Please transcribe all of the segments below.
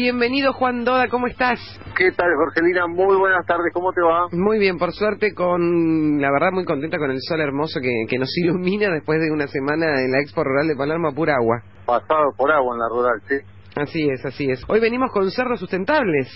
Bienvenido Juan Doda, ¿cómo estás? ¿Qué tal, Jorgelina? Muy buenas tardes, ¿cómo te va? Muy bien, por suerte, con la verdad muy contenta con el sol hermoso que, que nos ilumina después de una semana en la Expo Rural de Palermo, pura agua. Pasado por agua en la rural, sí. Así es, así es. Hoy venimos con cerros sustentables.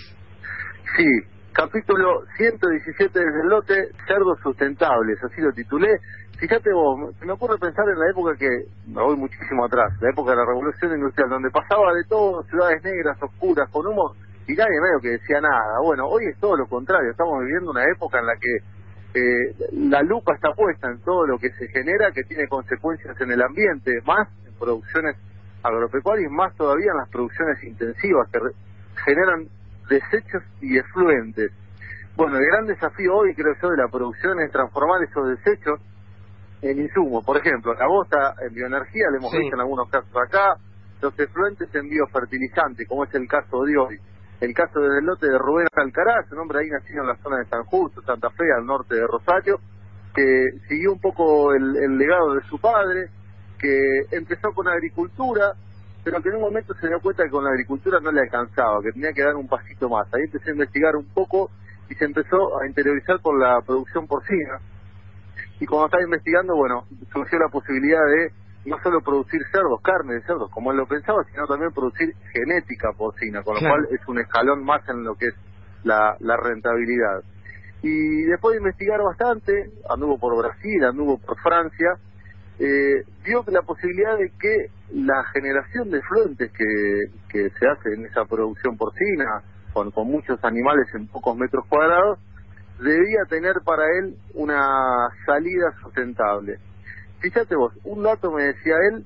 Sí, capítulo 117 del lote, cerdos sustentables, así lo titulé. Fíjate vos, me ocurre pensar en la época que, me voy muchísimo atrás, la época de la revolución industrial, donde pasaba de todo, ciudades negras, oscuras, con humo, y nadie medio que decía nada. Bueno, hoy es todo lo contrario, estamos viviendo una época en la que eh, la lupa está puesta en todo lo que se genera, que tiene consecuencias en el ambiente, más en producciones agropecuarias, más todavía en las producciones intensivas que generan desechos y efluentes. Bueno, el gran desafío hoy, creo yo, de la producción es transformar esos desechos en insumos. Por ejemplo, la bosta en bioenergía, le hemos visto en algunos casos acá, los efluentes en biofertilizante, como es el caso de hoy. El caso del lote de Rubén Alcaraz, un hombre ahí nacido en la zona de San Justo, Santa Fe, al norte de Rosario, que siguió un poco el, el legado de su padre, que empezó con agricultura, pero que en un momento se dio cuenta que con la agricultura no le alcanzaba, que tenía que dar un pasito más. Ahí empecé a investigar un poco y se empezó a interiorizar con la producción porcina, y cuando estaba investigando, bueno, surgió la posibilidad de no solo producir cerdos, carne de cerdos, como él lo pensaba, sino también producir genética porcina, con lo cual es un escalón más en lo que es la, la rentabilidad. Y después de investigar bastante, anduvo por Brasil, anduvo por Francia, eh, vio la posibilidad de que la generación de fluentes que, que se hace en esa producción porcina, con, con muchos animales en pocos metros cuadrados, debía tener para él una salida sustentable. Fíjate vos, un dato me decía él,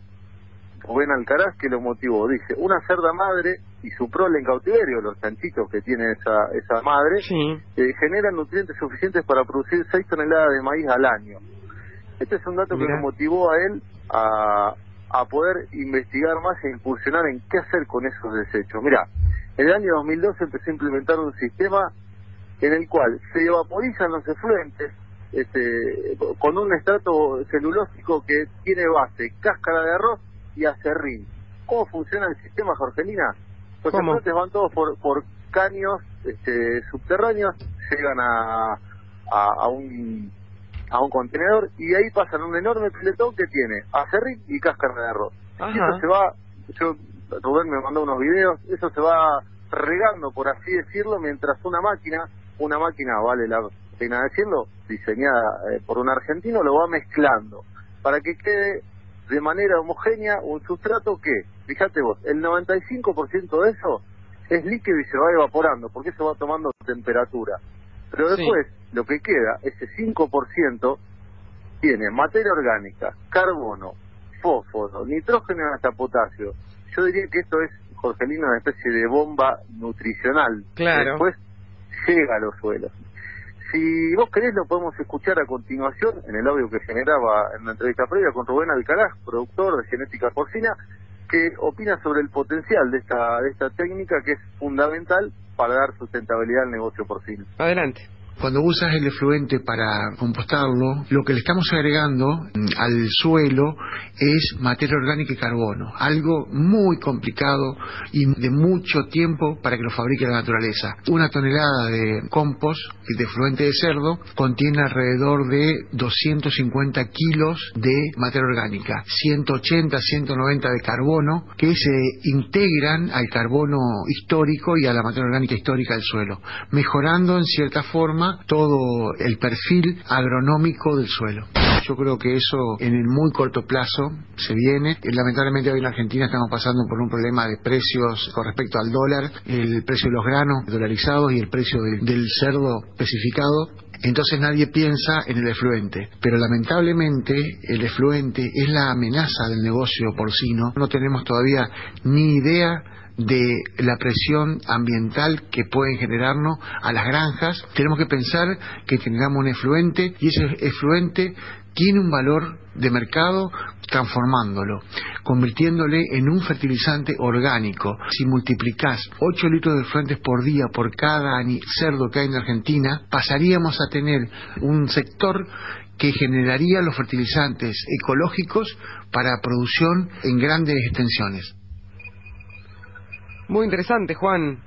Rubén Alcaraz, que lo motivó. Dice, una cerda madre y su prole en cautiverio, los chanchitos que tiene esa, esa madre, eh, generan nutrientes suficientes para producir 6 toneladas de maíz al año. Este es un dato que lo motivó a él a, a poder investigar más e incursionar en qué hacer con esos desechos. Mira, en el año 2012 empecé a implementar un sistema en el cual se evaporizan los efluentes este, con un estrato celulósico que tiene base cáscara de arroz y acerrín. ¿Cómo funciona el sistema, Jorgelina? Los efluentes van todos por, por caños este, subterráneos, llegan a, a, un a un contenedor y ahí pasan un enorme piletón que tiene acerrín y cáscara de arroz. Y eso se va, yo, Rubén me mandó unos videos, eso se va regando, por así decirlo, mientras una máquina una máquina, vale la pena decirlo, diseñada eh, por un argentino, lo va mezclando para que quede de manera homogénea un sustrato que, fíjate vos, el 95% de eso es líquido y se va evaporando, porque eso va tomando temperatura. Pero después, lo que queda, ese 5%, tiene materia orgánica, carbono, fósforo, nitrógeno y hasta potasio. Yo diría que esto es, Jorgelino, una especie de bomba nutricional. Claro. Después llega a los suelos. Si vos querés, lo podemos escuchar a continuación en el audio que generaba en la entrevista previa con Rubén Alcaraz, productor de genética porcina, que opina sobre el potencial de esta, de esta técnica que es fundamental para dar sustentabilidad al negocio porcino. Adelante. Cuando usas el efluente para compostarlo, lo que le estamos agregando al suelo es materia orgánica y carbono, algo muy complicado y de mucho tiempo para que lo fabrique la naturaleza. Una tonelada de compost de efluente de cerdo contiene alrededor de 250 kilos de materia orgánica, 180, 190 de carbono que se integran al carbono histórico y a la materia orgánica histórica del suelo, mejorando en cierta forma todo el perfil agronómico del suelo. Yo creo que eso en el muy corto plazo se viene. Lamentablemente hoy en Argentina estamos pasando por un problema de precios con respecto al dólar, el precio de los granos dolarizados y el precio del cerdo especificado entonces nadie piensa en el efluente. Pero lamentablemente el efluente es la amenaza del negocio porcino. No tenemos todavía ni idea de la presión ambiental que pueden generarnos a las granjas. Tenemos que pensar que tengamos un efluente y ese efluente tiene un valor de mercado transformándolo, convirtiéndole en un fertilizante orgánico. Si multiplicás 8 litros de efluentes por día por cada cerdo que hay en Argentina, pasaríamos a tener un sector que generaría los fertilizantes ecológicos para producción en grandes extensiones. Muy interesante, Juan.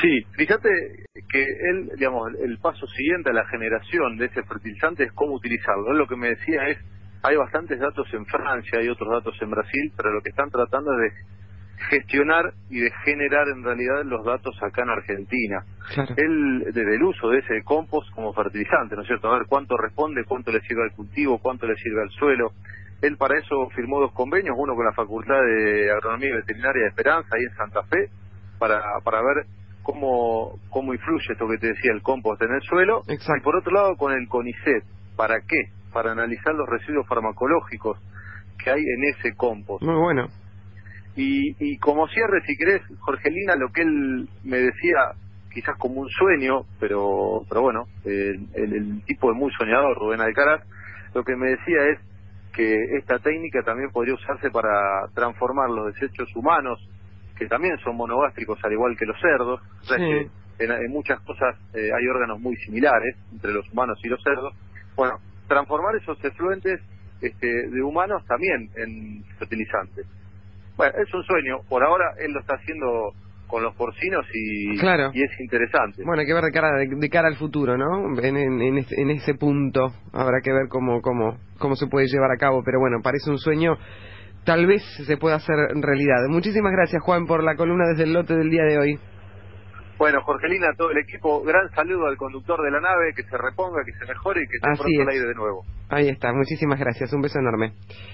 Sí, fíjate que él, digamos, el paso siguiente a la generación de ese fertilizante es cómo utilizarlo. Él lo que me decía es, hay bastantes datos en Francia, hay otros datos en Brasil, pero lo que están tratando es de gestionar y de generar en realidad los datos acá en Argentina. Él, desde el uso de ese compost como fertilizante, ¿no es cierto? A ver cuánto responde, cuánto le sirve al cultivo, cuánto le sirve al suelo. Él para eso firmó dos convenios, uno con la Facultad de Agronomía y Veterinaria de Esperanza, ahí en Santa Fe, para, para ver cómo, cómo influye esto que te decía el compost en el suelo. Y por otro lado con el CONICET. ¿Para qué? Para analizar los residuos farmacológicos que hay en ese compost. Muy bueno. Y, y como cierre, si querés, Jorgelina, lo que él me decía, quizás como un sueño, pero pero bueno, el, el, tipo de muy soñador, Rubén Alcaraz, lo que me decía es que esta técnica también podría usarse para transformar los desechos humanos, que también son monogástricos al igual que los cerdos, o sea que en, muchas cosas eh, hay órganos muy similares entre los humanos y los cerdos. Bueno, transformar esos efluentes este, de humanos también en fertilizantes. Bueno, es un sueño. Por ahora él lo está haciendo con los porcinos y, y es interesante. Bueno, hay que ver de cara, de, cara al futuro, ¿no? En, en, ese punto habrá que ver cómo, cómo, cómo se puede llevar a cabo, pero bueno, parece un sueño. Tal vez se pueda hacer realidad. Muchísimas gracias, Juan, por la columna desde el lote del día de hoy. Bueno, Jorgelina, todo el equipo, gran saludo al conductor de la nave, que se reponga, que se mejore y que esté pronto al aire de nuevo. Ahí está, muchísimas gracias, un beso enorme.